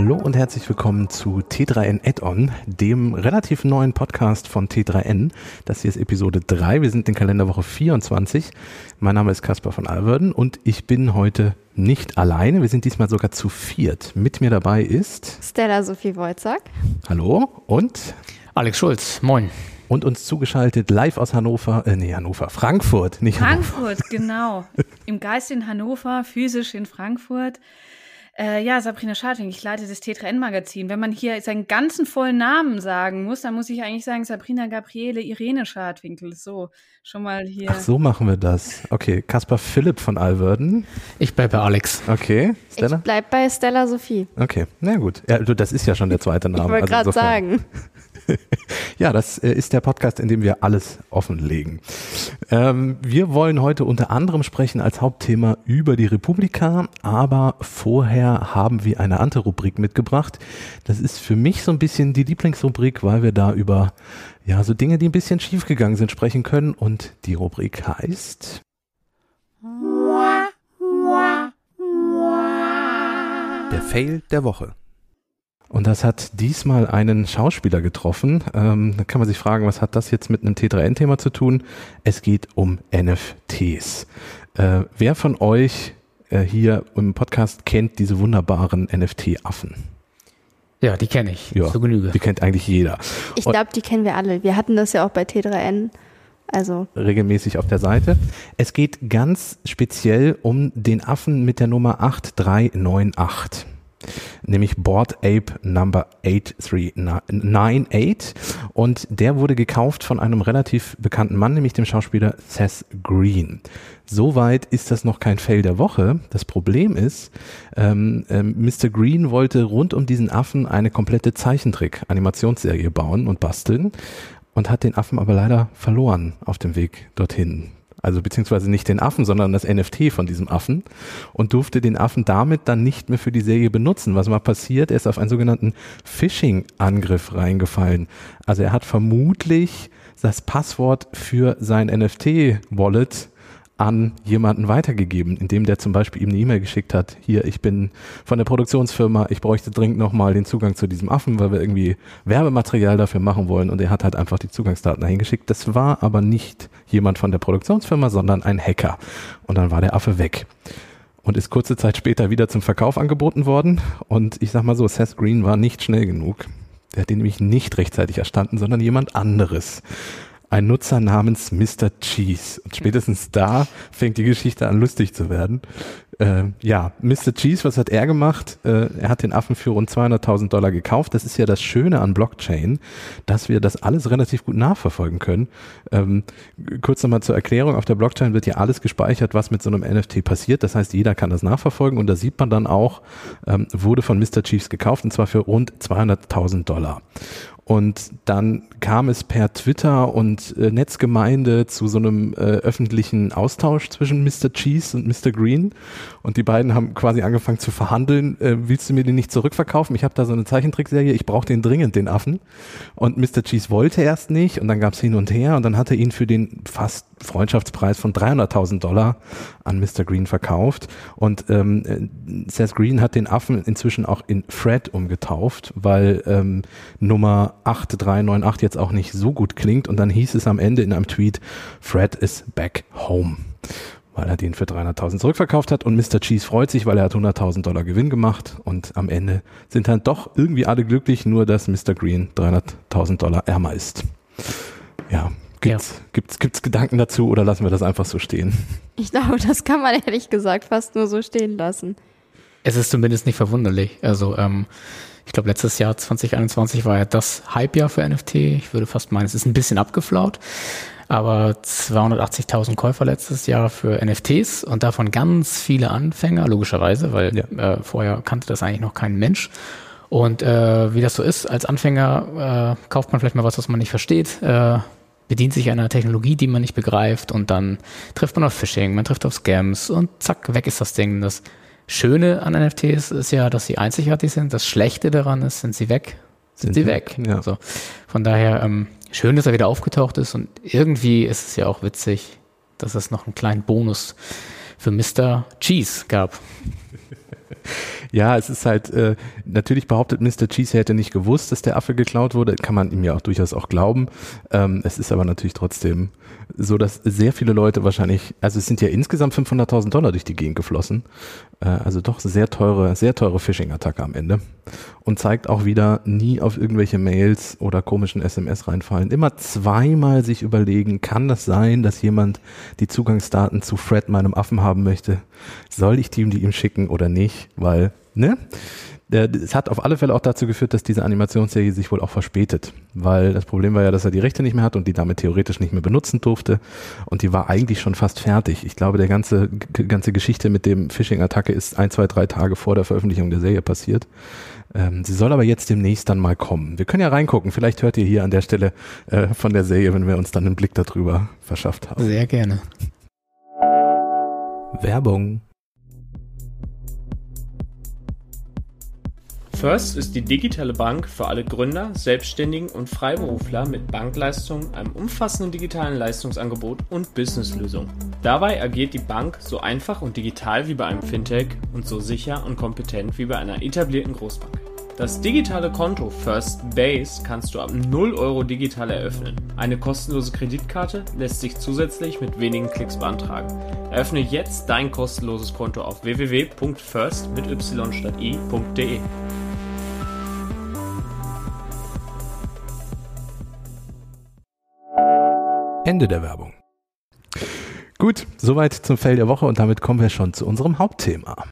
Hallo und herzlich willkommen zu T3N Add-on, dem relativ neuen Podcast von T3N. Das hier ist Episode 3. Wir sind in Kalenderwoche 24. Mein Name ist Caspar von Alverden und ich bin heute nicht alleine. Wir sind diesmal sogar zu viert. Mit mir dabei ist Stella Sophie Wojcak. Hallo und Alex Schulz. Moin. Und uns zugeschaltet live aus Hannover, äh, nee, Hannover, Frankfurt, nicht Frankfurt, Hannover. genau. Im Geist in Hannover, physisch in Frankfurt. Äh, ja, Sabrina Scharting, ich leite das T3N-Magazin. Wenn man hier seinen ganzen vollen Namen sagen muss, dann muss ich eigentlich sagen Sabrina Gabriele Irene Schadwinkel. So, schon mal hier. Ach, so machen wir das. Okay, Kaspar Philipp von Alverden. Ich bleibe bei Alex. Okay, Stella? Ich bleib bei Stella Sophie. Okay, na gut. Ja, du, das ist ja schon der zweite Name. ich wollte also gerade sagen. ja, das äh, ist der Podcast, in dem wir alles offenlegen. Ähm, wir wollen heute unter anderem sprechen als Hauptthema über die Republika, aber vorher haben wir eine andere Rubrik mitgebracht. Das ist für mich so ein bisschen die Lieblingsrubrik, weil wir da über ja, so Dinge, die ein bisschen schiefgegangen sind, sprechen können. Und die Rubrik heißt Der Fail der Woche. Und das hat diesmal einen Schauspieler getroffen. Ähm, da kann man sich fragen, was hat das jetzt mit einem T3N-Thema zu tun? Es geht um NFTs. Äh, wer von euch äh, hier im Podcast kennt diese wunderbaren NFT-Affen? Ja, die kenne ich. Ja, zur Genüge. Die kennt eigentlich jeder. Ich glaube, die kennen wir alle. Wir hatten das ja auch bei T3N. Also. Regelmäßig auf der Seite. Es geht ganz speziell um den Affen mit der Nummer 8398 nämlich Board Ape Number 8398 und der wurde gekauft von einem relativ bekannten Mann, nämlich dem Schauspieler Seth Green. Soweit ist das noch kein Fail der Woche. Das Problem ist, ähm, ähm, Mr. Green wollte rund um diesen Affen eine komplette Zeichentrick-Animationsserie bauen und basteln und hat den Affen aber leider verloren auf dem Weg dorthin also beziehungsweise nicht den Affen, sondern das NFT von diesem Affen und durfte den Affen damit dann nicht mehr für die Serie benutzen. Was war passiert? Er ist auf einen sogenannten Phishing-Angriff reingefallen. Also er hat vermutlich das Passwort für sein NFT-Wallet an jemanden weitergegeben, indem der zum Beispiel ihm eine E-Mail geschickt hat, hier, ich bin von der Produktionsfirma, ich bräuchte dringend nochmal den Zugang zu diesem Affen, weil wir irgendwie Werbematerial dafür machen wollen und er hat halt einfach die Zugangsdaten dahin geschickt. Das war aber nicht jemand von der Produktionsfirma, sondern ein Hacker. Und dann war der Affe weg und ist kurze Zeit später wieder zum Verkauf angeboten worden. Und ich sag mal so, Seth Green war nicht schnell genug. Der hat den nämlich nicht rechtzeitig erstanden, sondern jemand anderes ein Nutzer namens Mr. Cheese. Und spätestens da fängt die Geschichte an, lustig zu werden. Äh, ja, Mr. Cheese, was hat er gemacht? Äh, er hat den Affen für rund 200.000 Dollar gekauft. Das ist ja das Schöne an Blockchain, dass wir das alles relativ gut nachverfolgen können. Ähm, kurz nochmal zur Erklärung. Auf der Blockchain wird ja alles gespeichert, was mit so einem NFT passiert. Das heißt, jeder kann das nachverfolgen und da sieht man dann auch, ähm, wurde von Mr. Cheese gekauft und zwar für rund 200.000 Dollar. Und dann kam es per Twitter und äh, Netzgemeinde zu so einem äh, öffentlichen Austausch zwischen Mr. Cheese und Mr. Green. Und die beiden haben quasi angefangen zu verhandeln. Äh, willst du mir den nicht zurückverkaufen? Ich habe da so eine Zeichentrickserie, ich brauche den dringend, den Affen. Und Mr. Cheese wollte erst nicht und dann gab es hin und her und dann hat er ihn für den fast Freundschaftspreis von 300.000 Dollar an Mr. Green verkauft. Und ähm, äh, Seth Green hat den Affen inzwischen auch in Fred umgetauft, weil ähm, Nummer 8398 jetzt auch nicht so gut klingt. Und dann hieß es am Ende in einem Tweet, Fred is back home weil er den für 300.000 zurückverkauft hat und Mr. Cheese freut sich, weil er hat 100.000 Dollar Gewinn gemacht und am Ende sind dann doch irgendwie alle glücklich, nur dass Mr. Green 300.000 Dollar ärmer ist. Ja, Gibt's, ja. gibt's, gibt's Gedanken dazu oder lassen wir das einfach so stehen? Ich glaube, das kann man ehrlich gesagt fast nur so stehen lassen. Es ist zumindest nicht verwunderlich. Also, ähm, ich glaube, letztes Jahr 2021 war ja das Hype-Jahr für NFT. Ich würde fast meinen, es ist ein bisschen abgeflaut. Aber 280.000 Käufer letztes Jahr für NFTs und davon ganz viele Anfänger, logischerweise, weil ja. äh, vorher kannte das eigentlich noch kein Mensch. Und äh, wie das so ist, als Anfänger äh, kauft man vielleicht mal was, was man nicht versteht, äh, bedient sich einer Technologie, die man nicht begreift und dann trifft man auf Phishing, man trifft auf Scams und zack, weg ist das Ding. Das Schöne an NFTs ist ja, dass sie einzigartig sind. Das Schlechte daran ist, sind sie weg, sind, sind sie weg. weg. Ja. Also von daher ähm, schön, dass er wieder aufgetaucht ist und irgendwie ist es ja auch witzig, dass es noch einen kleinen Bonus für Mr. Cheese gab. Ja, es ist halt, äh, natürlich behauptet Mr. Cheese, er hätte nicht gewusst, dass der Affe geklaut wurde. Kann man ihm ja auch durchaus auch glauben. Ähm, es ist aber natürlich trotzdem so, dass sehr viele Leute wahrscheinlich, also es sind ja insgesamt 500.000 Dollar durch die Gegend geflossen. Äh, also doch sehr teure, sehr teure Phishing-Attacke am Ende. Und zeigt auch wieder, nie auf irgendwelche Mails oder komischen SMS reinfallen. Immer zweimal sich überlegen, kann das sein, dass jemand die Zugangsdaten zu Fred, meinem Affen, haben möchte? Soll ich die ihm schicken oder nicht? Weil, ne? es hat auf alle Fälle auch dazu geführt, dass diese Animationsserie sich wohl auch verspätet, weil das Problem war ja, dass er die Rechte nicht mehr hat und die damit theoretisch nicht mehr benutzen durfte und die war eigentlich schon fast fertig. Ich glaube, der ganze ganze Geschichte mit dem Phishing-Attacke ist ein, zwei, drei Tage vor der Veröffentlichung der Serie passiert. Ähm, sie soll aber jetzt demnächst dann mal kommen. Wir können ja reingucken. Vielleicht hört ihr hier an der Stelle äh, von der Serie, wenn wir uns dann einen Blick darüber verschafft haben. Sehr gerne. Werbung. First ist die digitale Bank für alle Gründer, Selbstständigen und Freiberufler mit Bankleistungen, einem umfassenden digitalen Leistungsangebot und Businesslösungen. Dabei agiert die Bank so einfach und digital wie bei einem Fintech und so sicher und kompetent wie bei einer etablierten Großbank. Das digitale Konto First Base kannst du ab 0 Euro digital eröffnen. Eine kostenlose Kreditkarte lässt sich zusätzlich mit wenigen Klicks beantragen. Eröffne jetzt dein kostenloses Konto auf www.first mit y statt i.de. Ende der Werbung. Gut, soweit zum Fell der Woche und damit kommen wir schon zu unserem Hauptthema.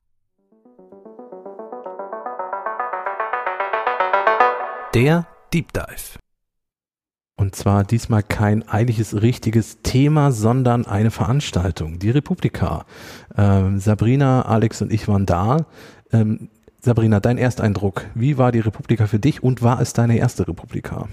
Der Deep Dive. Und zwar diesmal kein eigentliches richtiges Thema, sondern eine Veranstaltung, die Republika. Ähm, Sabrina, Alex und ich waren da. Ähm, Sabrina, dein Ersteindruck, wie war die Republika für dich und war es deine erste Republika?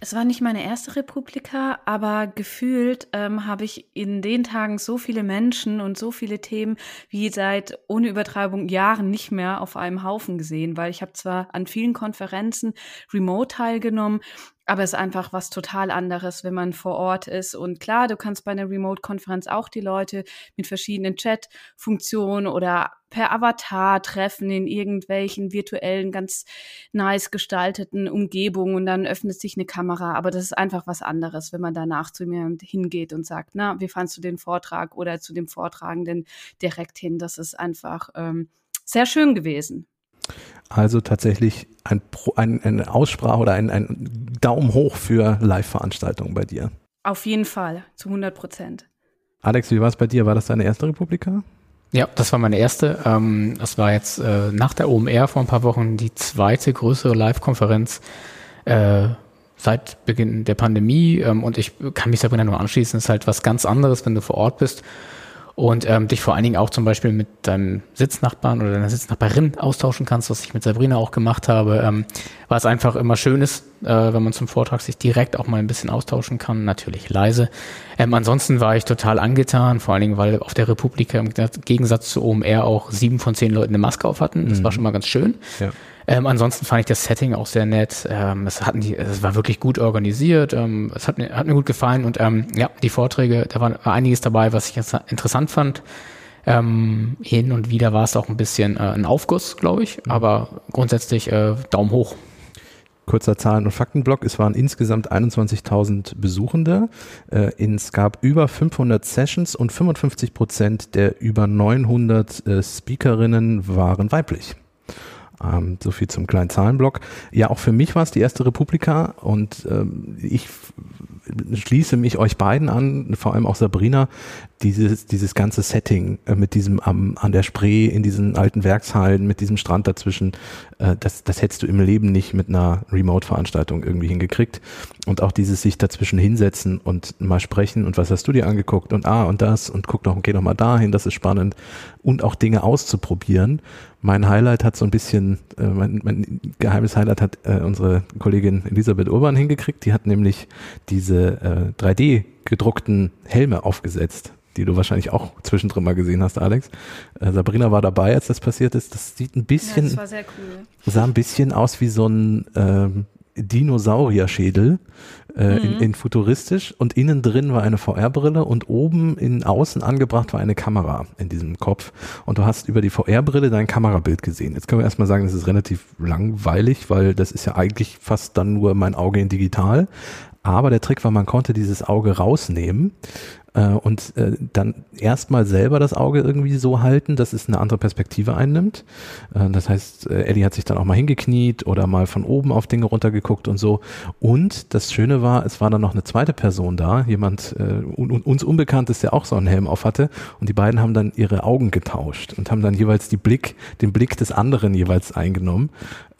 Es war nicht meine erste Republika, aber gefühlt ähm, habe ich in den Tagen so viele Menschen und so viele Themen wie seit ohne Übertreibung Jahren nicht mehr auf einem Haufen gesehen, weil ich habe zwar an vielen Konferenzen remote teilgenommen, aber es ist einfach was total anderes, wenn man vor Ort ist. Und klar, du kannst bei einer Remote-Konferenz auch die Leute mit verschiedenen Chat-Funktionen oder per Avatar treffen in irgendwelchen virtuellen, ganz nice gestalteten Umgebungen und dann öffnet sich eine Kamera. Aber das ist einfach was anderes, wenn man danach zu mir hingeht und sagt, na, wie fandst du den Vortrag oder zu dem Vortragenden direkt hin? Das ist einfach ähm, sehr schön gewesen. Also tatsächlich ein, ein, eine Aussprache oder ein, ein Daumen hoch für Live-Veranstaltungen bei dir. Auf jeden Fall, zu 100 Prozent. Alex, wie war es bei dir? War das deine erste Republika? Ja, das war meine erste. Ähm, das war jetzt äh, nach der OMR vor ein paar Wochen die zweite größere Live-Konferenz äh, seit Beginn der Pandemie. Ähm, und ich kann mich Sabrina nur anschließen. Es ist halt was ganz anderes, wenn du vor Ort bist und ähm, dich vor allen Dingen auch zum Beispiel mit deinem Sitznachbarn oder deiner Sitznachbarin austauschen kannst, was ich mit Sabrina auch gemacht habe, ähm, was einfach immer schön ist, äh, wenn man zum Vortrag sich direkt auch mal ein bisschen austauschen kann, natürlich leise. Ähm, ansonsten war ich total angetan, vor allen Dingen, weil auf der Republika im Gegensatz zu OMR auch sieben von zehn Leuten eine Maske auf hatten. Das mhm. war schon mal ganz schön. Ja. Ähm, ansonsten fand ich das Setting auch sehr nett. Ähm, es hatten die, es war wirklich gut organisiert. Ähm, es hat mir, hat mir gut gefallen und ähm, ja, die Vorträge, da war, war einiges dabei, was ich interessant fand. Ähm, hin und wieder war es auch ein bisschen äh, ein Aufguss, glaube ich, mhm. aber grundsätzlich äh, Daumen hoch. Kurzer Zahlen- und Faktenblock. Es waren insgesamt 21.000 Besuchende. Äh, es gab über 500 Sessions und 55 Prozent der über 900 äh, Speakerinnen waren weiblich. Ähm, so viel zum kleinen Zahlenblock. Ja, auch für mich war es die erste Republika und ähm, ich schließe mich euch beiden an, vor allem auch Sabrina, dieses, dieses ganze Setting äh, mit diesem am, an der Spree, in diesen alten Werkshallen, mit diesem Strand dazwischen, äh, das, das hättest du im Leben nicht mit einer Remote-Veranstaltung irgendwie hingekriegt. Und auch dieses sich dazwischen hinsetzen und mal sprechen und was hast du dir angeguckt und ah und das und guck doch, geh doch mal dahin, das ist spannend und auch Dinge auszuprobieren. Mein Highlight hat so ein bisschen, äh, mein, mein geheimes Highlight hat äh, unsere Kollegin Elisabeth Urban hingekriegt. Die hat nämlich diese äh, 3D gedruckten Helme aufgesetzt die du wahrscheinlich auch zwischendrin mal gesehen hast, Alex. Äh, Sabrina war dabei, als das passiert ist. Das sieht ein bisschen, ja, cool. sah ein bisschen aus wie so ein, ähm, Dinosaurierschädel äh, in, in futuristisch und innen drin war eine VR-Brille und oben in außen angebracht war eine Kamera in diesem Kopf und du hast über die VR-Brille dein Kamerabild gesehen. Jetzt können wir erstmal sagen, das ist relativ langweilig, weil das ist ja eigentlich fast dann nur mein Auge in digital. Aber der Trick war, man konnte dieses Auge rausnehmen äh, und äh, dann erstmal selber das Auge irgendwie so halten, dass es eine andere Perspektive einnimmt. Äh, das heißt, äh, Ellie hat sich dann auch mal hingekniet oder mal von oben auf Dinge runtergeguckt und so. Und das Schöne war, es war dann noch eine zweite Person da, jemand äh, un uns Unbekanntes, der auch so einen Helm auf hatte. Und die beiden haben dann ihre Augen getauscht und haben dann jeweils die Blick, den Blick des anderen jeweils eingenommen.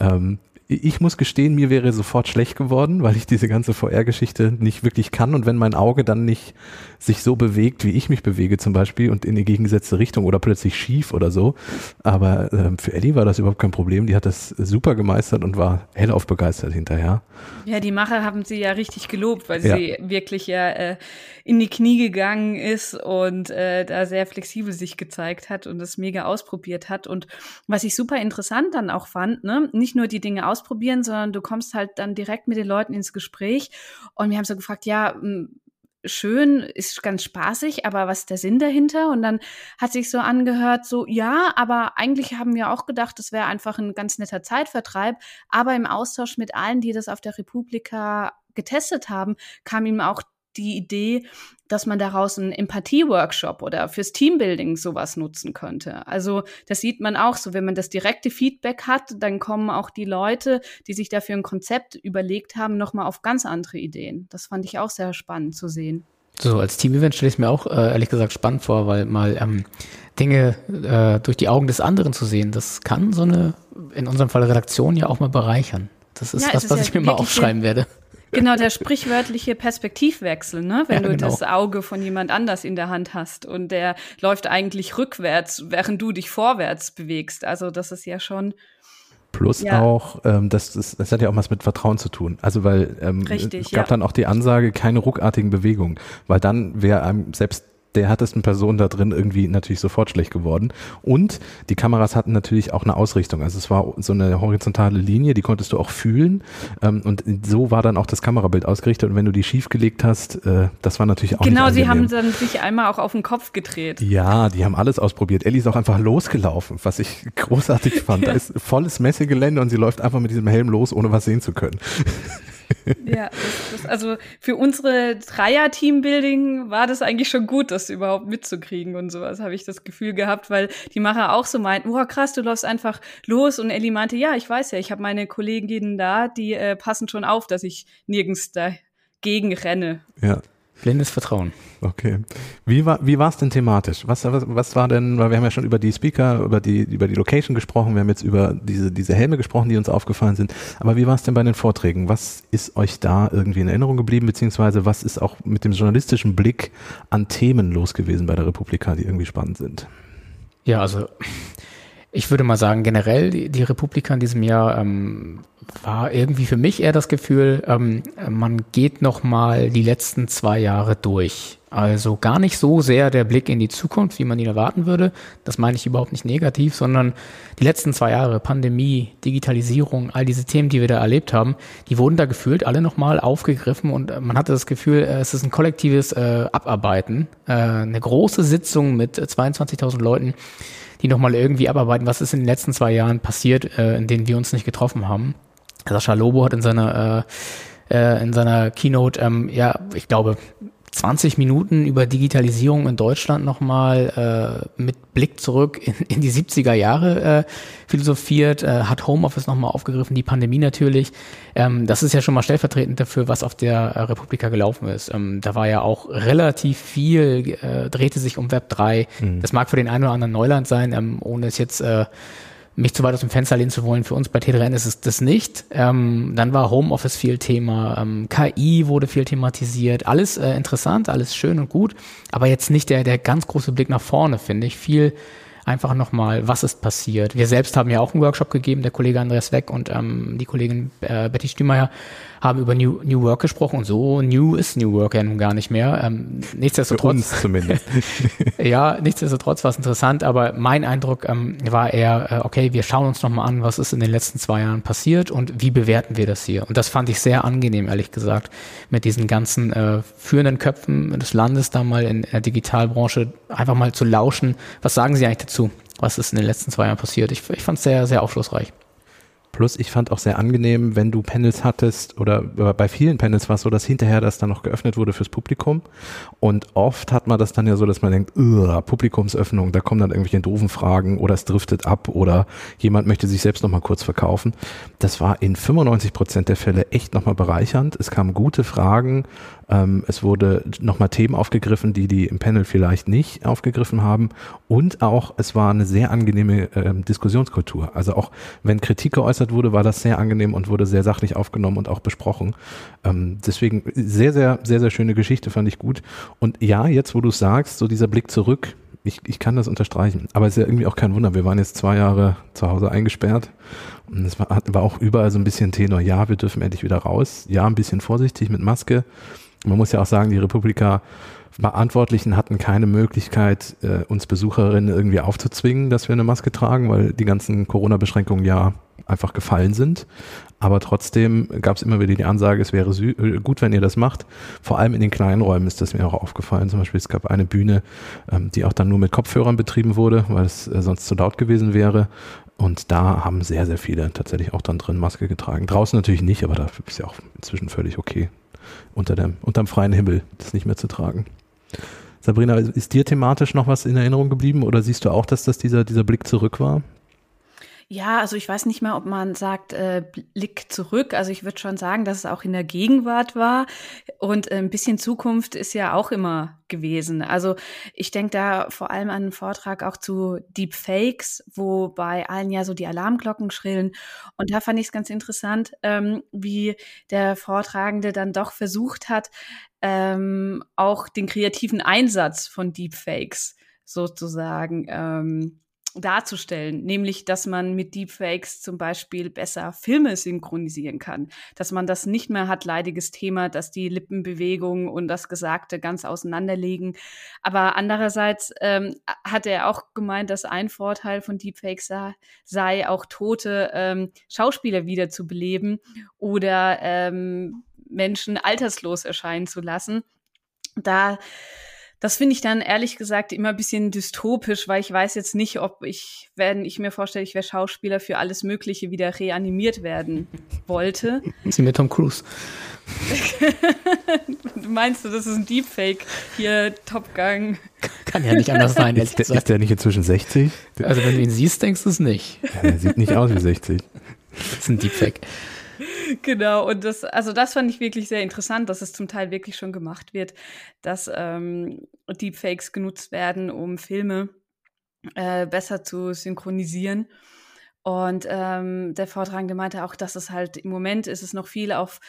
Ähm, ich muss gestehen, mir wäre sofort schlecht geworden, weil ich diese ganze VR-Geschichte nicht wirklich kann und wenn mein Auge dann nicht sich so bewegt, wie ich mich bewege zum Beispiel und in die gegengesetzte Richtung oder plötzlich schief oder so. Aber äh, für Ellie war das überhaupt kein Problem. Die hat das super gemeistert und war hellauf begeistert hinterher. Ja, die Macher haben sie ja richtig gelobt, weil ja. sie wirklich ja äh, in die Knie gegangen ist und äh, da sehr flexibel sich gezeigt hat und das mega ausprobiert hat. Und was ich super interessant dann auch fand, ne, nicht nur die Dinge ausprobieren, sondern du kommst halt dann direkt mit den Leuten ins Gespräch. Und wir haben so gefragt, ja, schön, ist ganz spaßig, aber was ist der Sinn dahinter? Und dann hat sich so angehört, so, ja, aber eigentlich haben wir auch gedacht, das wäre einfach ein ganz netter Zeitvertreib. Aber im Austausch mit allen, die das auf der Republika getestet haben, kam ihm auch die Idee, dass man daraus einen Empathie-Workshop oder fürs Teambuilding sowas nutzen könnte. Also das sieht man auch so, wenn man das direkte Feedback hat, dann kommen auch die Leute, die sich dafür ein Konzept überlegt haben, nochmal auf ganz andere Ideen. Das fand ich auch sehr spannend zu sehen. So, als Team-Event stelle ich es mir auch äh, ehrlich gesagt spannend vor, weil mal ähm, Dinge äh, durch die Augen des anderen zu sehen, das kann so eine, in unserem Fall Redaktion ja auch mal bereichern. Das ist ja, was, was ja ich mir mal aufschreiben werde. Genau, der sprichwörtliche Perspektivwechsel, ne? Wenn ja, du genau. das Auge von jemand anders in der Hand hast und der läuft eigentlich rückwärts, während du dich vorwärts bewegst. Also das ist ja schon. Plus ja. auch, ähm, das, das, das hat ja auch was mit Vertrauen zu tun. Also weil ähm, Richtig, es gab ja. dann auch die Ansage, keine ruckartigen Bewegungen, weil dann wäre einem selbst der härtesten Person da drin irgendwie natürlich sofort schlecht geworden. Und die Kameras hatten natürlich auch eine Ausrichtung. Also es war so eine horizontale Linie, die konntest du auch fühlen. Ähm, und so war dann auch das Kamerabild ausgerichtet. Und wenn du die schief gelegt hast, äh, das war natürlich auch Genau, sie haben dann sich einmal auch auf den Kopf gedreht. Ja, die haben alles ausprobiert. Ellie ist auch einfach losgelaufen, was ich großartig fand. Ja. Da ist volles Messegelände und sie läuft einfach mit diesem Helm los, ohne was sehen zu können. Ja, das, das, also für unsere Dreier-Teambuilding war das eigentlich schon gut, das überhaupt mitzukriegen und sowas, habe ich das Gefühl gehabt, weil die Macher auch so meinten, boah krass, du läufst einfach los und Ellie meinte, ja, ich weiß ja, ich habe meine Kolleginnen da, die äh, passen schon auf, dass ich nirgends dagegen renne. Ja. Blindes Vertrauen. Okay. Wie war wie war es denn thematisch? Was, was was war denn, weil wir haben ja schon über die Speaker, über die über die Location gesprochen, wir haben jetzt über diese diese Helme gesprochen, die uns aufgefallen sind, aber wie war es denn bei den Vorträgen? Was ist euch da irgendwie in Erinnerung geblieben beziehungsweise was ist auch mit dem journalistischen Blick an Themen los gewesen bei der Republika, die irgendwie spannend sind? Ja, also ich würde mal sagen, generell die, die Republika in diesem Jahr ähm, war irgendwie für mich eher das Gefühl, ähm, man geht noch mal die letzten zwei Jahre durch. Also gar nicht so sehr der Blick in die Zukunft, wie man ihn erwarten würde. Das meine ich überhaupt nicht negativ, sondern die letzten zwei Jahre, Pandemie, Digitalisierung, all diese Themen, die wir da erlebt haben, die wurden da gefühlt alle nochmal aufgegriffen und man hatte das Gefühl, äh, es ist ein kollektives äh, Abarbeiten. Äh, eine große Sitzung mit 22.000 Leuten, die nochmal irgendwie abarbeiten, was ist in den letzten zwei Jahren passiert, äh, in denen wir uns nicht getroffen haben. Sascha Lobo hat in seiner äh, äh, in seiner Keynote, ähm, ja, ich glaube, 20 Minuten über Digitalisierung in Deutschland nochmal äh, mit Blick zurück in, in die 70er Jahre äh, philosophiert, äh, hat Homeoffice nochmal aufgegriffen, die Pandemie natürlich. Ähm, das ist ja schon mal stellvertretend dafür, was auf der äh, Republika gelaufen ist. Ähm, da war ja auch relativ viel, äh, drehte sich um Web 3. Mhm. Das mag für den einen oder anderen Neuland sein, ähm, ohne es jetzt äh, mich zu weit aus dem Fenster lehnen zu wollen. Für uns bei T3N ist es das nicht. Ähm, dann war Homeoffice viel Thema, ähm, KI wurde viel thematisiert. Alles äh, interessant, alles schön und gut, aber jetzt nicht der, der ganz große Blick nach vorne, finde ich. Viel einfach nochmal, was ist passiert. Wir selbst haben ja auch einen Workshop gegeben, der Kollege Andreas Weck und ähm, die Kollegin äh, Betty Stümeier haben über New, New Work gesprochen und so new ist New Work ja nun gar nicht mehr. Ähm, nichtsdestotrotz. Für uns zumindest. ja, nichtsdestotrotz war es interessant, aber mein Eindruck ähm, war eher, äh, okay, wir schauen uns nochmal an, was ist in den letzten zwei Jahren passiert und wie bewerten wir das hier. Und das fand ich sehr angenehm, ehrlich gesagt, mit diesen ganzen äh, führenden Köpfen des Landes da mal in der Digitalbranche einfach mal zu lauschen. Was sagen Sie eigentlich dazu? Was ist in den letzten zwei Jahren passiert? Ich, ich fand es sehr, sehr aufschlussreich. Plus, ich fand auch sehr angenehm, wenn du Panels hattest oder bei vielen Panels war es so, dass hinterher das dann noch geöffnet wurde fürs Publikum. Und oft hat man das dann ja so, dass man denkt, Publikumsöffnung, da kommen dann irgendwelche doofen Fragen oder es driftet ab oder jemand möchte sich selbst nochmal kurz verkaufen. Das war in 95 Prozent der Fälle echt nochmal bereichernd. Es kamen gute Fragen ähm, es wurde nochmal Themen aufgegriffen, die die im Panel vielleicht nicht aufgegriffen haben. Und auch, es war eine sehr angenehme ähm, Diskussionskultur. Also auch wenn Kritik geäußert wurde, war das sehr angenehm und wurde sehr sachlich aufgenommen und auch besprochen. Ähm, deswegen sehr, sehr, sehr, sehr schöne Geschichte, fand ich gut. Und ja, jetzt, wo du sagst, so dieser Blick zurück, ich, ich kann das unterstreichen. Aber es ist ja irgendwie auch kein Wunder. Wir waren jetzt zwei Jahre zu Hause eingesperrt. Und es war, war auch überall so ein bisschen Tenor. Ja, wir dürfen endlich wieder raus. Ja, ein bisschen vorsichtig mit Maske. Man muss ja auch sagen, die Republika Verantwortlichen hatten keine Möglichkeit, äh, uns Besucherinnen irgendwie aufzuzwingen, dass wir eine Maske tragen, weil die ganzen Corona-Beschränkungen ja einfach gefallen sind. Aber trotzdem gab es immer wieder die Ansage, es wäre äh, gut, wenn ihr das macht. Vor allem in den kleinen Räumen ist das mir auch aufgefallen. Zum Beispiel, es gab eine Bühne, ähm, die auch dann nur mit Kopfhörern betrieben wurde, weil es äh, sonst zu laut gewesen wäre. Und da haben sehr, sehr viele tatsächlich auch dann drin Maske getragen. Draußen natürlich nicht, aber da ist ja auch inzwischen völlig okay unter dem, unterm freien Himmel, das nicht mehr zu tragen. Sabrina, ist dir thematisch noch was in Erinnerung geblieben oder siehst du auch, dass das dieser, dieser Blick zurück war? Ja, also ich weiß nicht mehr, ob man sagt, äh, Blick zurück. Also ich würde schon sagen, dass es auch in der Gegenwart war. Und äh, ein bisschen Zukunft ist ja auch immer gewesen. Also ich denke da vor allem an einen Vortrag auch zu Deepfakes, wo bei allen ja so die Alarmglocken schrillen. Und da fand ich es ganz interessant, ähm, wie der Vortragende dann doch versucht hat, ähm, auch den kreativen Einsatz von Deepfakes sozusagen ähm, darzustellen, nämlich dass man mit Deepfakes zum Beispiel besser Filme synchronisieren kann, dass man das nicht mehr hat, leidiges Thema, dass die Lippenbewegung und das Gesagte ganz auseinanderliegen. Aber andererseits ähm, hat er auch gemeint, dass ein Vorteil von Deepfakes sei, sei auch tote ähm, Schauspieler wieder zu beleben oder ähm, Menschen alterslos erscheinen zu lassen. Da das finde ich dann ehrlich gesagt immer ein bisschen dystopisch, weil ich weiß jetzt nicht, ob ich, wenn ich mir vorstelle, ich wäre Schauspieler für alles Mögliche wieder reanimiert werden wollte. Sie mit Tom Cruise. du meinst du, das ist ein Deepfake hier, Top Gun. Kann ja nicht anders sein. Ist, der, ist der nicht inzwischen 60? Also wenn du ihn siehst, denkst du es nicht. Ja, der sieht nicht aus wie 60. Das ist ein Deepfake. Genau, und das, also das fand ich wirklich sehr interessant, dass es zum Teil wirklich schon gemacht wird, dass ähm, Deepfakes genutzt werden, um Filme äh, besser zu synchronisieren. Und ähm, der Vortragende meinte auch, dass es halt im Moment ist es noch viel auf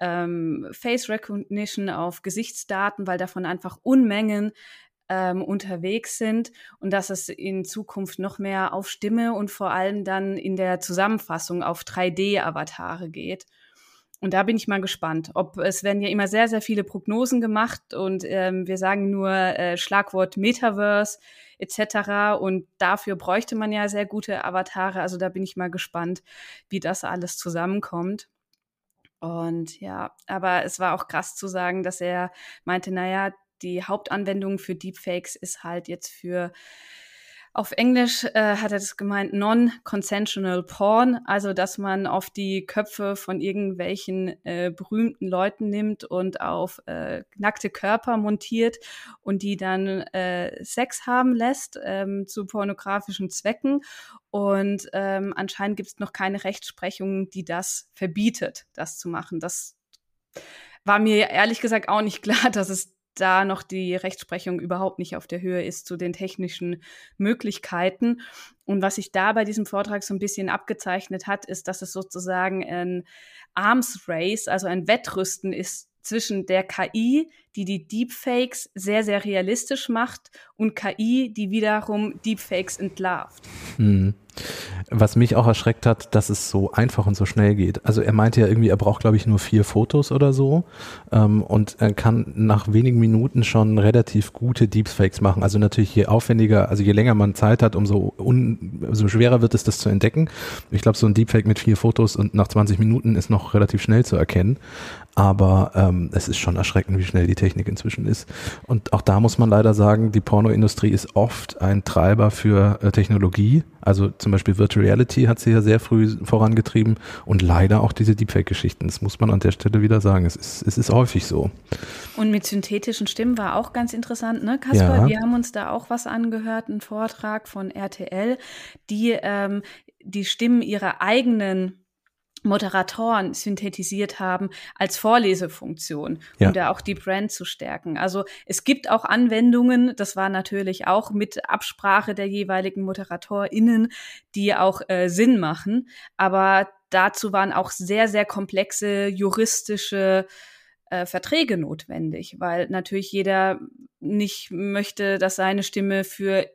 ähm, Face Recognition, auf Gesichtsdaten, weil davon einfach Unmengen ähm, unterwegs sind und dass es in Zukunft noch mehr auf Stimme und vor allem dann in der Zusammenfassung auf 3D-Avatare geht. Und da bin ich mal gespannt, ob es werden ja immer sehr, sehr viele Prognosen gemacht und ähm, wir sagen nur äh, Schlagwort Metaverse etc. Und dafür bräuchte man ja sehr gute Avatare. Also da bin ich mal gespannt, wie das alles zusammenkommt. Und ja, aber es war auch krass zu sagen, dass er meinte, naja, die Hauptanwendung für Deepfakes ist halt jetzt für auf Englisch äh, hat er das gemeint, non-consensual porn, also dass man auf die Köpfe von irgendwelchen äh, berühmten Leuten nimmt und auf äh, nackte Körper montiert und die dann äh, Sex haben lässt ähm, zu pornografischen Zwecken. Und ähm, anscheinend gibt es noch keine Rechtsprechung, die das verbietet, das zu machen. Das war mir ehrlich gesagt auch nicht klar, dass es da noch die Rechtsprechung überhaupt nicht auf der Höhe ist zu den technischen Möglichkeiten. Und was sich da bei diesem Vortrag so ein bisschen abgezeichnet hat, ist, dass es sozusagen ein Arms Race, also ein Wettrüsten ist zwischen der KI, die die Deepfakes sehr, sehr realistisch macht und KI, die wiederum Deepfakes entlarvt. Hm. Was mich auch erschreckt hat, dass es so einfach und so schnell geht. Also er meinte ja irgendwie, er braucht, glaube ich, nur vier Fotos oder so ähm, und er kann nach wenigen Minuten schon relativ gute Deepfakes machen. Also natürlich je aufwendiger, also je länger man Zeit hat, umso, un, umso schwerer wird es, das zu entdecken. Ich glaube, so ein Deepfake mit vier Fotos und nach 20 Minuten ist noch relativ schnell zu erkennen. Aber ähm, es ist schon erschreckend, wie schnell die Technik inzwischen ist. Und auch da muss man leider sagen, die Pornoindustrie ist oft ein Treiber für äh, Technologie. Also zum Beispiel Virtual Reality hat sie ja sehr früh vorangetrieben und leider auch diese Deepfake-Geschichten. Das muss man an der Stelle wieder sagen. Es ist, es ist häufig so. Und mit synthetischen Stimmen war auch ganz interessant, ne, Kasper? Ja. Wir haben uns da auch was angehört, einen Vortrag von RTL, die ähm, die Stimmen ihrer eigenen Moderatoren synthetisiert haben als Vorlesefunktion, ja. um da auch die Brand zu stärken. Also es gibt auch Anwendungen, das war natürlich auch mit Absprache der jeweiligen ModeratorInnen, die auch äh, Sinn machen, aber dazu waren auch sehr, sehr komplexe juristische äh, Verträge notwendig, weil natürlich jeder nicht möchte, dass seine Stimme für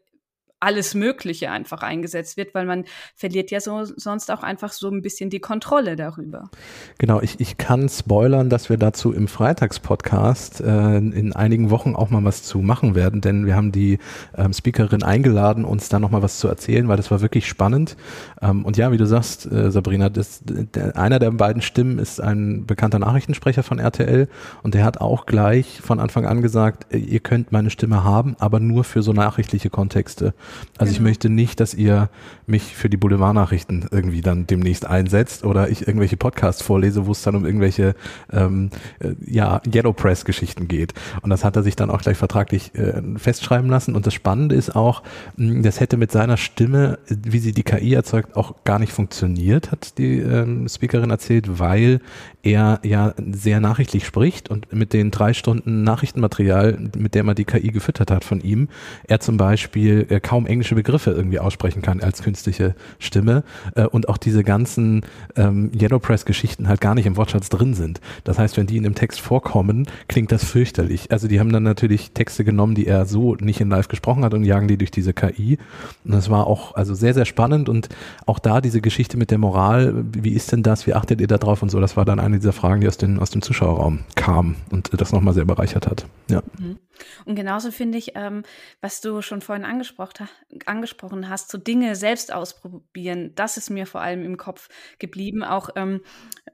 alles Mögliche einfach eingesetzt wird, weil man verliert ja so, sonst auch einfach so ein bisschen die Kontrolle darüber. Genau, ich, ich kann spoilern, dass wir dazu im Freitagspodcast äh, in einigen Wochen auch mal was zu machen werden, denn wir haben die ähm, Speakerin eingeladen, uns da nochmal was zu erzählen, weil das war wirklich spannend. Ähm, und ja, wie du sagst, äh, Sabrina, das, der, einer der beiden Stimmen ist ein bekannter Nachrichtensprecher von RTL und der hat auch gleich von Anfang an gesagt, äh, ihr könnt meine Stimme haben, aber nur für so nachrichtliche Kontexte. Also genau. ich möchte nicht, dass ihr mich für die Boulevardnachrichten irgendwie dann demnächst einsetzt oder ich irgendwelche Podcasts vorlese, wo es dann um irgendwelche ähm, äh, ja, Yellow Press Geschichten geht. Und das hat er sich dann auch gleich vertraglich äh, festschreiben lassen. Und das Spannende ist auch, mh, das hätte mit seiner Stimme, wie sie die KI erzeugt, auch gar nicht funktioniert, hat die ähm, Speakerin erzählt, weil er ja sehr nachrichtlich spricht und mit den drei Stunden Nachrichtenmaterial, mit der man die KI gefüttert hat von ihm, er zum Beispiel äh, kaum englische Begriffe irgendwie aussprechen kann als künstliche Stimme äh, und auch diese ganzen ähm, Yellow Press Geschichten halt gar nicht im Wortschatz drin sind. Das heißt, wenn die in dem Text vorkommen, klingt das fürchterlich. Also die haben dann natürlich Texte genommen, die er so nicht in Live gesprochen hat und jagen die durch diese KI. Und das war auch also sehr, sehr spannend und auch da diese Geschichte mit der Moral, wie ist denn das, wie achtet ihr da drauf und so, das war dann eine dieser Fragen, die aus, den, aus dem Zuschauerraum kamen und das nochmal sehr bereichert hat. Ja. Mhm. Und genauso finde ich, ähm, was du schon vorhin angesprochen, angesprochen hast, so Dinge selbst ausprobieren, das ist mir vor allem im Kopf geblieben. Auch ähm,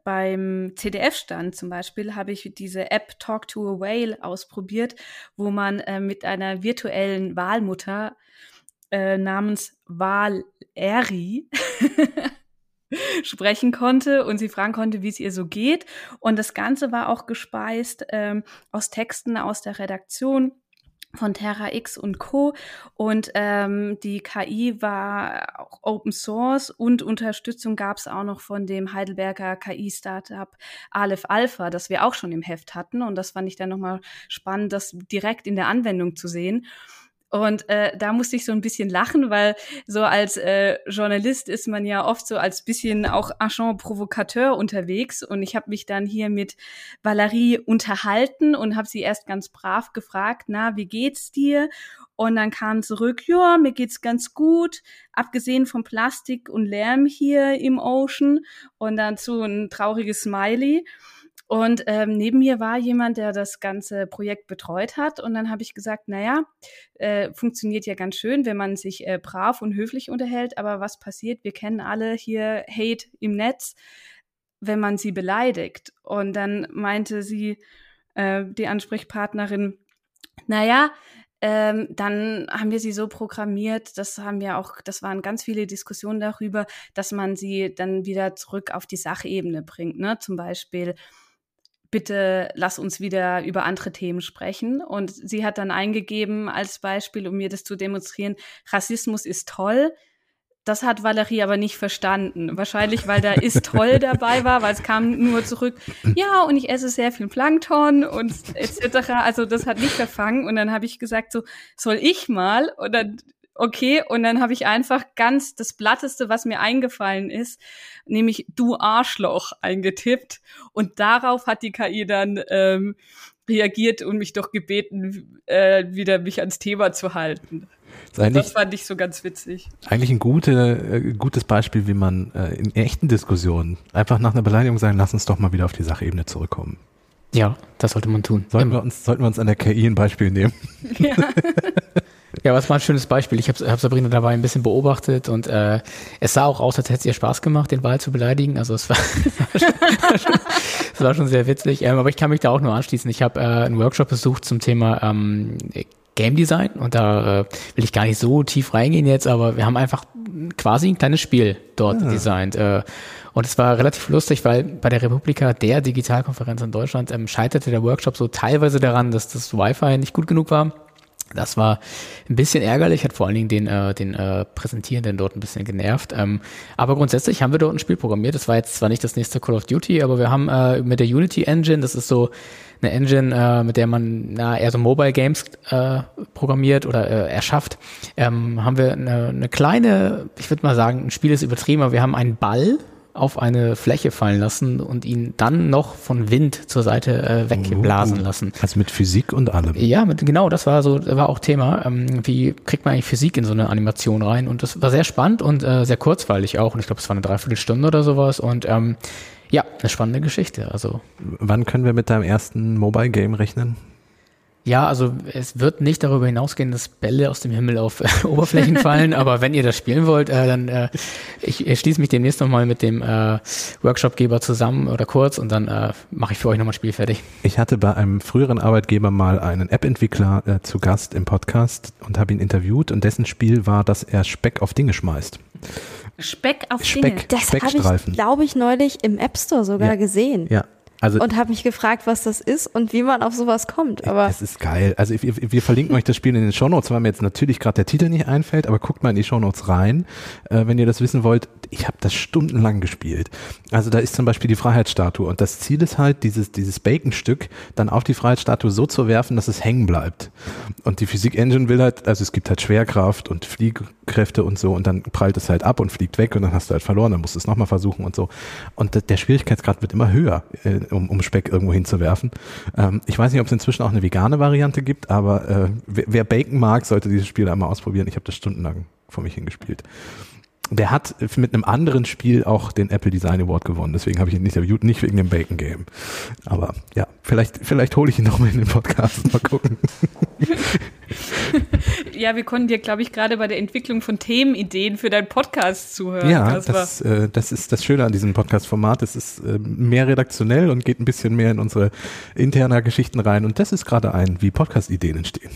beim CDF-Stand zum Beispiel habe ich diese App Talk to a Whale ausprobiert, wo man äh, mit einer virtuellen Wahlmutter äh, namens Wahl-Eri sprechen konnte und sie fragen konnte, wie es ihr so geht. Und das Ganze war auch gespeist ähm, aus Texten aus der Redaktion von Terra X und Co. Und ähm, die KI war auch Open Source und Unterstützung gab es auch noch von dem Heidelberger KI-Startup Aleph Alpha, das wir auch schon im Heft hatten. Und das fand ich dann nochmal spannend, das direkt in der Anwendung zu sehen. Und äh, da musste ich so ein bisschen lachen, weil so als äh, Journalist ist man ja oft so als bisschen auch Agent Provocateur unterwegs. Und ich habe mich dann hier mit Valerie unterhalten und habe sie erst ganz brav gefragt, na, wie geht's dir? Und dann kam zurück, ja, mir geht's ganz gut, abgesehen vom Plastik und Lärm hier im Ocean. Und dann so ein trauriges Smiley. Und ähm, neben mir war jemand, der das ganze Projekt betreut hat. Und dann habe ich gesagt, naja, äh, funktioniert ja ganz schön, wenn man sich äh, brav und höflich unterhält. Aber was passiert? Wir kennen alle hier Hate im Netz, wenn man sie beleidigt. Und dann meinte sie, äh, die Ansprechpartnerin, naja, ähm, dann haben wir sie so programmiert, das haben wir auch, das waren ganz viele Diskussionen darüber, dass man sie dann wieder zurück auf die Sachebene bringt. Ne? Zum Beispiel, bitte lass uns wieder über andere Themen sprechen. Und sie hat dann eingegeben als Beispiel, um mir das zu demonstrieren, Rassismus ist toll. Das hat Valerie aber nicht verstanden. Wahrscheinlich, weil da ist toll dabei war, weil es kam nur zurück, ja, und ich esse sehr viel Plankton und etc. Also das hat nicht verfangen. Und dann habe ich gesagt, so, soll ich mal? Und dann okay, und dann habe ich einfach ganz das Blatteste, was mir eingefallen ist, nämlich du Arschloch eingetippt. Und darauf hat die KI dann ähm, reagiert und mich doch gebeten, äh, wieder mich ans Thema zu halten. Das fand ich so ganz witzig. Eigentlich ein gute, äh, gutes Beispiel, wie man äh, in echten Diskussionen einfach nach einer Beleidigung sagen, lass uns doch mal wieder auf die Sachebene zurückkommen. Ja, das sollte man tun. Sollten, wir uns, sollten wir uns an der KI ein Beispiel nehmen. Ja. Ja, was war ein schönes Beispiel. Ich habe hab Sabrina dabei ein bisschen beobachtet und äh, es sah auch aus, als hätte es ihr Spaß gemacht, den Ball zu beleidigen. Also es war, es war schon sehr witzig. Ähm, aber ich kann mich da auch nur anschließen. Ich habe äh, einen Workshop besucht zum Thema ähm, Game Design und da äh, will ich gar nicht so tief reingehen jetzt, aber wir haben einfach quasi ein kleines Spiel dort ja. Ah. designt. Äh, und es war relativ lustig, weil bei der Republika, der Digitalkonferenz in Deutschland, ähm, scheiterte der Workshop so teilweise daran, dass das Wi-Fi nicht gut genug war. Das war ein bisschen ärgerlich, hat vor allen Dingen den, äh, den äh, Präsentierenden dort ein bisschen genervt. Ähm, aber grundsätzlich haben wir dort ein Spiel programmiert. Das war jetzt zwar nicht das nächste Call of Duty, aber wir haben äh, mit der Unity Engine, das ist so eine Engine, äh, mit der man na, eher so Mobile Games äh, programmiert oder äh, erschafft, ähm, haben wir eine, eine kleine, ich würde mal sagen, ein Spiel ist übertrieben, aber wir haben einen Ball, auf eine Fläche fallen lassen und ihn dann noch von Wind zur Seite äh, wegblasen uh, lassen. Also mit Physik und allem. Ja, mit, genau, das war so, war auch Thema. Ähm, wie kriegt man eigentlich Physik in so eine Animation rein? Und das war sehr spannend und äh, sehr kurzweilig auch. Und ich glaube, es war eine Dreiviertelstunde oder sowas. Und ähm, ja, eine spannende Geschichte. Also. Wann können wir mit deinem ersten Mobile Game rechnen? Ja, also es wird nicht darüber hinausgehen, dass Bälle aus dem Himmel auf äh, Oberflächen fallen, aber wenn ihr das spielen wollt, äh, dann äh, ich, ich schließe mich demnächst nochmal mit dem äh, Workshopgeber zusammen oder kurz und dann äh, mache ich für euch nochmal ein Spiel fertig. Ich hatte bei einem früheren Arbeitgeber mal einen App-Entwickler äh, zu Gast im Podcast und habe ihn interviewt und dessen Spiel war, dass er Speck auf Dinge schmeißt. Speck auf Speck, Dinge. Das habe ich, glaube ich, neulich im App Store sogar ja. gesehen. Ja, also, und habe mich gefragt, was das ist und wie man auf sowas kommt. Aber es ist geil. Also wir, wir verlinken euch das Spiel in den Shownotes, weil mir jetzt natürlich gerade der Titel nicht einfällt, aber guckt mal in die Shownotes rein, äh, wenn ihr das wissen wollt. Ich habe das stundenlang gespielt. Also da ist zum Beispiel die Freiheitsstatue und das Ziel ist halt, dieses, dieses Bacon-Stück dann auf die Freiheitsstatue so zu werfen, dass es hängen bleibt. Und die Physik-Engine will halt, also es gibt halt Schwerkraft und Fliehkräfte und so und dann prallt es halt ab und fliegt weg und dann hast du halt verloren, dann musst du es nochmal versuchen und so. Und der Schwierigkeitsgrad wird immer höher. Äh, um, um Speck irgendwo hinzuwerfen. Ähm, ich weiß nicht, ob es inzwischen auch eine vegane Variante gibt, aber äh, wer, wer Bacon mag, sollte dieses Spiel einmal ausprobieren. Ich habe das stundenlang vor mich hingespielt. Der hat mit einem anderen Spiel auch den Apple Design Award gewonnen. Deswegen habe ich ihn nicht interviewt, nicht wegen dem Bacon Game. Aber ja, vielleicht, vielleicht hole ich ihn nochmal in den Podcast. Mal gucken. ja, wir konnten dir, glaube ich, gerade bei der Entwicklung von Themenideen für deinen Podcast zuhören. Ja, das, äh, das ist das Schöne an diesem Podcast-Format. Es ist äh, mehr redaktionell und geht ein bisschen mehr in unsere interne Geschichten rein. Und das ist gerade ein, wie Podcast-Ideen entstehen.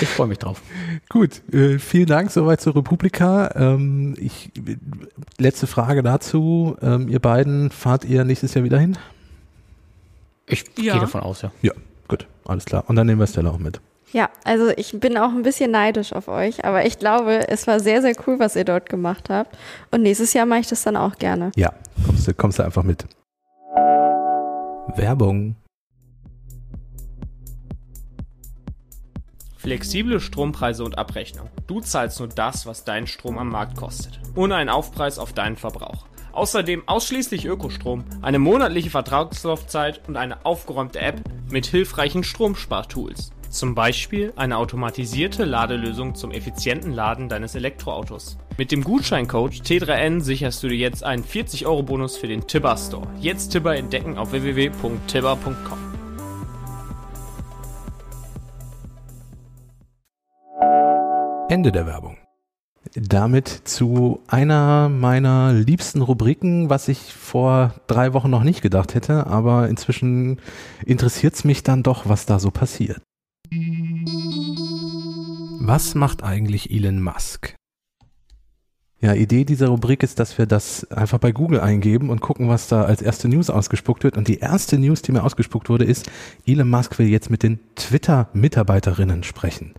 Ich freue mich drauf. Gut, äh, vielen Dank soweit zur Republika. Ähm, ich, letzte Frage dazu. Ähm, ihr beiden, fahrt ihr nächstes Jahr wieder hin? Ich ja. gehe davon aus, ja. Ja, gut, alles klar. Und dann nehmen wir Stella auch mit. Ja, also ich bin auch ein bisschen neidisch auf euch, aber ich glaube, es war sehr, sehr cool, was ihr dort gemacht habt. Und nächstes Jahr mache ich das dann auch gerne. Ja, kommst du, kommst du einfach mit. Werbung. Flexible Strompreise und Abrechnung. Du zahlst nur das, was dein Strom am Markt kostet. Ohne einen Aufpreis auf deinen Verbrauch. Außerdem ausschließlich Ökostrom, eine monatliche Vertragslaufzeit und eine aufgeräumte App mit hilfreichen Stromspartools. Zum Beispiel eine automatisierte Ladelösung zum effizienten Laden deines Elektroautos. Mit dem Gutscheincode T3N sicherst du dir jetzt einen 40-Euro-Bonus für den Tibber Store. Jetzt Tibber entdecken auf www.tibber.com. Ende der Werbung damit zu einer meiner liebsten Rubriken, was ich vor drei Wochen noch nicht gedacht hätte, aber inzwischen interessiert es mich dann doch, was da so passiert. Was macht eigentlich Elon Musk? Ja, Idee dieser Rubrik ist, dass wir das einfach bei Google eingeben und gucken, was da als erste News ausgespuckt wird. Und die erste News, die mir ausgespuckt wurde, ist, Elon Musk will jetzt mit den Twitter-Mitarbeiterinnen sprechen.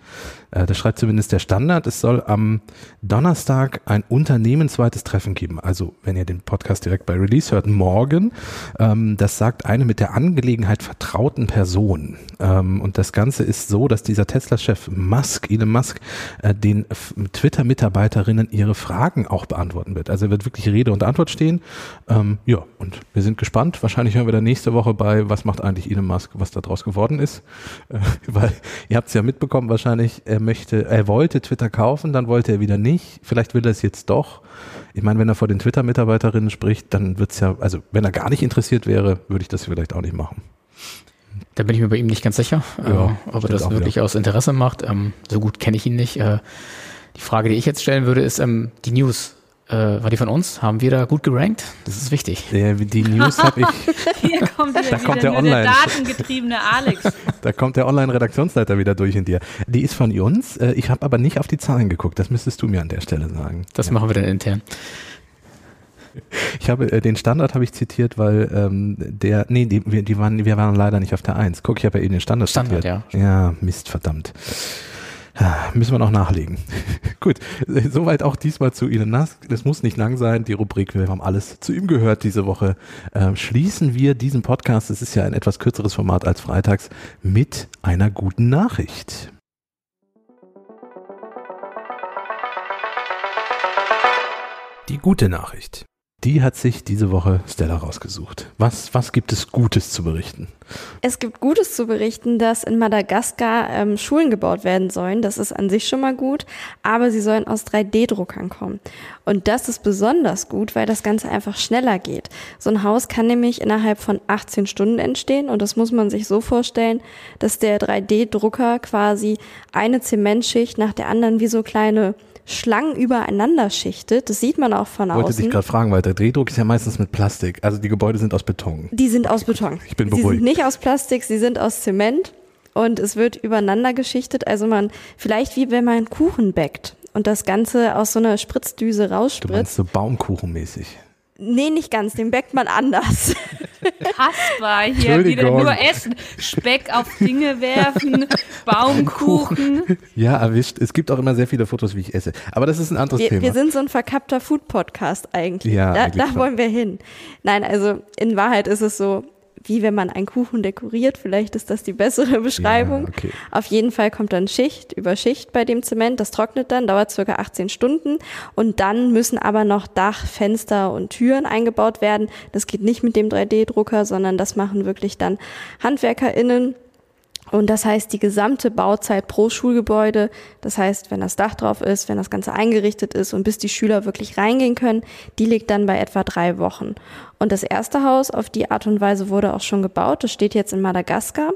Äh, das schreibt zumindest der Standard. Es soll am Donnerstag ein unternehmensweites Treffen geben. Also, wenn ihr den Podcast direkt bei Release hört, morgen. Ähm, das sagt eine mit der Angelegenheit vertrauten Person. Ähm, und das Ganze ist so, dass dieser Tesla-Chef Musk, Elon Musk, äh, den Twitter-Mitarbeiterinnen ihre Fragen auch beantworten wird. Also, er wird wirklich Rede und Antwort stehen. Ähm, ja, und wir sind gespannt. Wahrscheinlich hören wir dann nächste Woche bei, was macht eigentlich Elon Musk, was da draus geworden ist. Äh, weil ihr habt es ja mitbekommen, wahrscheinlich, er möchte, er wollte Twitter kaufen, dann wollte er wieder nicht. Vielleicht will er es jetzt doch. Ich meine, wenn er vor den Twitter-Mitarbeiterinnen spricht, dann wird es ja, also wenn er gar nicht interessiert wäre, würde ich das vielleicht auch nicht machen. Da bin ich mir bei ihm nicht ganz sicher, ja, äh, ob er das wirklich wieder. aus Interesse macht. Ähm, so gut kenne ich ihn nicht. Äh, die Frage, die ich jetzt stellen würde, ist ähm, die News. Äh, war die von uns? Haben wir da gut gerankt? Das ist wichtig. Ja, die News habe ich. Hier kommt da wieder kommt der Online. der datengetriebene Alex. Da kommt der Online-Redaktionsleiter wieder durch in dir. Die ist von uns. Äh, Ich habe aber nicht auf die Zahlen geguckt. Das müsstest du mir an der Stelle sagen. Das machen wir dann intern. Ich habe äh, den Standard habe ich zitiert, weil ähm, der nee, die, wir, die waren wir waren leider nicht auf der Eins. Guck, ich habe ja eben den Standard, Standard, zitiert. Ja, Mist, verdammt. Müssen wir noch nachlegen. Gut, soweit auch diesmal zu Elon Musk. Es muss nicht lang sein, die Rubrik, wir haben alles zu ihm gehört diese Woche. Ähm, schließen wir diesen Podcast, es ist ja ein etwas kürzeres Format als freitags, mit einer guten Nachricht. Die gute Nachricht. Die hat sich diese Woche Stella rausgesucht. Was, was gibt es Gutes zu berichten? Es gibt Gutes zu berichten, dass in Madagaskar ähm, Schulen gebaut werden sollen. Das ist an sich schon mal gut, aber sie sollen aus 3D-Druckern kommen. Und das ist besonders gut, weil das Ganze einfach schneller geht. So ein Haus kann nämlich innerhalb von 18 Stunden entstehen und das muss man sich so vorstellen, dass der 3D-Drucker quasi eine Zementschicht nach der anderen wie so kleine Schlangen übereinander schichtet. Das sieht man auch von Ich wollte außen. dich gerade fragen, weil der Drehdruck ist ja meistens mit Plastik. Also die Gebäude sind aus Beton. Die sind aus Beton. Ich bin sie beruhigt. sind nicht aus Plastik, sie sind aus Zement und es wird übereinander geschichtet. Also man, vielleicht wie wenn man Kuchen backt und das Ganze aus so einer Spritzdüse Du rausspritzt. meinst so Baumkuchenmäßig. Nee, nicht ganz, den backt man anders. Kaspar hier wieder nur essen. Speck auf Dinge werfen, Baumkuchen. Ja, erwischt. Es gibt auch immer sehr viele Fotos, wie ich esse. Aber das ist ein anderes Wir, Thema. wir sind so ein verkappter Food-Podcast eigentlich. Ja, da eigentlich da wollen wir hin. Nein, also in Wahrheit ist es so, wie wenn man einen Kuchen dekoriert. Vielleicht ist das die bessere Beschreibung. Ja, okay. Auf jeden Fall kommt dann Schicht über Schicht bei dem Zement. Das trocknet dann, dauert circa 18 Stunden. Und dann müssen aber noch Dach, Fenster und Türen eingebaut werden. Das geht nicht mit dem 3D-Drucker, sondern das machen wirklich dann HandwerkerInnen. Und das heißt, die gesamte Bauzeit pro Schulgebäude, das heißt, wenn das Dach drauf ist, wenn das Ganze eingerichtet ist und bis die Schüler wirklich reingehen können, die liegt dann bei etwa drei Wochen. Und das erste Haus auf die Art und Weise wurde auch schon gebaut. Das steht jetzt in Madagaskar.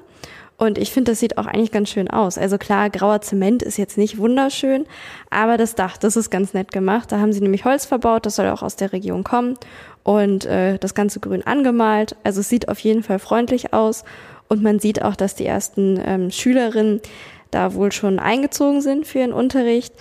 Und ich finde, das sieht auch eigentlich ganz schön aus. Also klar, grauer Zement ist jetzt nicht wunderschön, aber das Dach, das ist ganz nett gemacht. Da haben sie nämlich Holz verbaut, das soll auch aus der Region kommen. Und äh, das Ganze grün angemalt. Also es sieht auf jeden Fall freundlich aus. Und man sieht auch, dass die ersten ähm, Schülerinnen da wohl schon eingezogen sind für ihren Unterricht.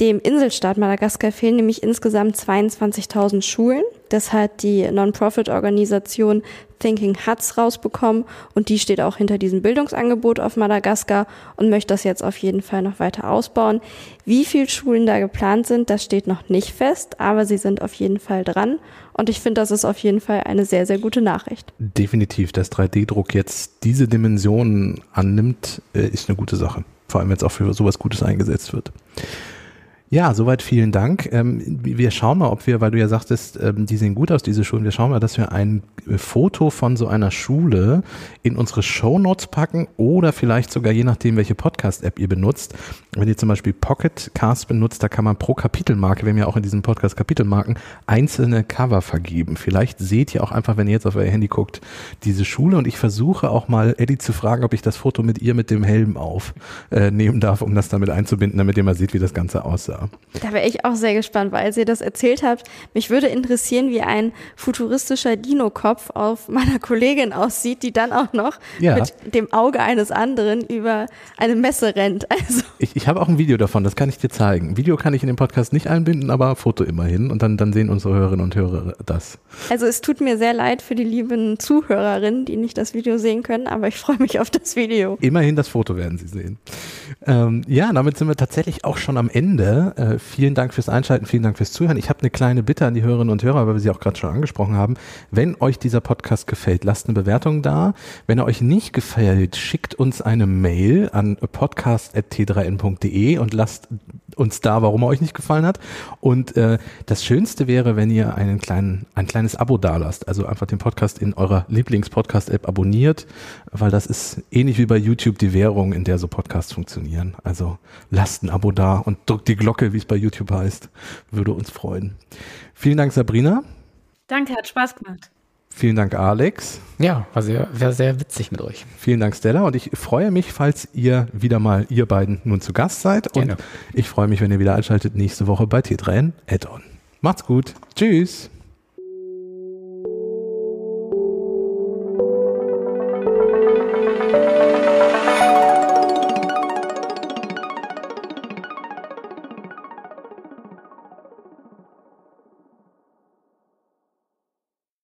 Dem Inselstaat Madagaskar fehlen nämlich insgesamt 22.000 Schulen. Das hat die Non-Profit-Organisation Thinking Huts rausbekommen und die steht auch hinter diesem Bildungsangebot auf Madagaskar und möchte das jetzt auf jeden Fall noch weiter ausbauen. Wie viele Schulen da geplant sind, das steht noch nicht fest, aber sie sind auf jeden Fall dran und ich finde, das ist auf jeden Fall eine sehr, sehr gute Nachricht. Definitiv, dass 3D-Druck jetzt diese Dimensionen annimmt, äh, ist eine gute Sache. Vor allem, wenn es auch für sowas Gutes eingesetzt wird. Ja, soweit vielen Dank. Ähm, wir schauen mal, ob wir, weil du ja sagtest, ähm, die sehen gut aus, diese Schulen, wir schauen mal, dass wir ein äh, Foto von so einer Schule in unsere Shownotes packen oder vielleicht sogar je nachdem, welche Podcast-App ihr benutzt. Wenn ihr zum Beispiel Pocket Cast benutzt, da kann man pro Kapitelmarke, wir haben ja auch in diesem Podcast Kapitelmarken, einzelne Cover vergeben. Vielleicht seht ihr auch einfach, wenn ihr jetzt auf euer Handy guckt, diese Schule und ich versuche auch mal Eddie zu fragen, ob ich das Foto mit ihr mit dem Helm auf äh, darf, um das damit einzubinden, damit ihr mal seht, wie das Ganze aussah. War. Da wäre ich auch sehr gespannt, weil ihr das erzählt habt. Mich würde interessieren, wie ein futuristischer Dino-Kopf auf meiner Kollegin aussieht, die dann auch noch Ja. mit dem Auge eines anderen über eine Messe rennt. Also, Ich, ich habe auch ein Video davon, das kann ich dir zeigen. Video kann ich in den Podcast nicht einbinden, aber Foto immerhin. Und dann, dann sehen unsere Hörerinnen und Hörer das. also es tut mir sehr leid für die lieben Zuhörerinnen, die nicht das Video sehen können, aber ich freue mich auf das Video. Immerhin das Foto werden Sie sehen. Ähm, ja, damit sind wir tatsächlich auch schon am Ende. Äh, vielen Dank fürs Einschalten, vielen Dank fürs Zuhören. Ich habe eine kleine Bitte an die Hörerinnen und Hörer, weil wir sie auch gerade schon angesprochen haben. Wenn euch dieser Podcast gefällt, lasst eine Bewertung da. Wenn er euch nicht gefällt, schickt uns eine Mail an podcast.t3n.de und lasst uns da, warum er euch nicht gefallen hat. Und äh, das Schönste wäre, wenn ihr einen kleinen, ein kleines Abo dalasst. Also einfach den Podcast in eurer Lieblings-Podcast-App abonniert, weil das ist ähnlich wie bei YouTube die Währung, in der so Podcasts funktionieren. Also lasst ein Abo da und drückt die Glocke, wie es bei YouTube heißt. Würde uns freuen. Vielen Dank, Sabrina. Danke, hat Spaß gemacht. Vielen Dank, Alex. Ja, war sehr, war sehr witzig mit euch. Vielen Dank, Stella. Und ich freue mich, falls ihr wieder mal, ihr beiden, nun zu Gast seid. Und Gerne. ich freue mich, wenn ihr wieder einschaltet nächste Woche bei T3N Add-on. Macht's gut. Tschüss.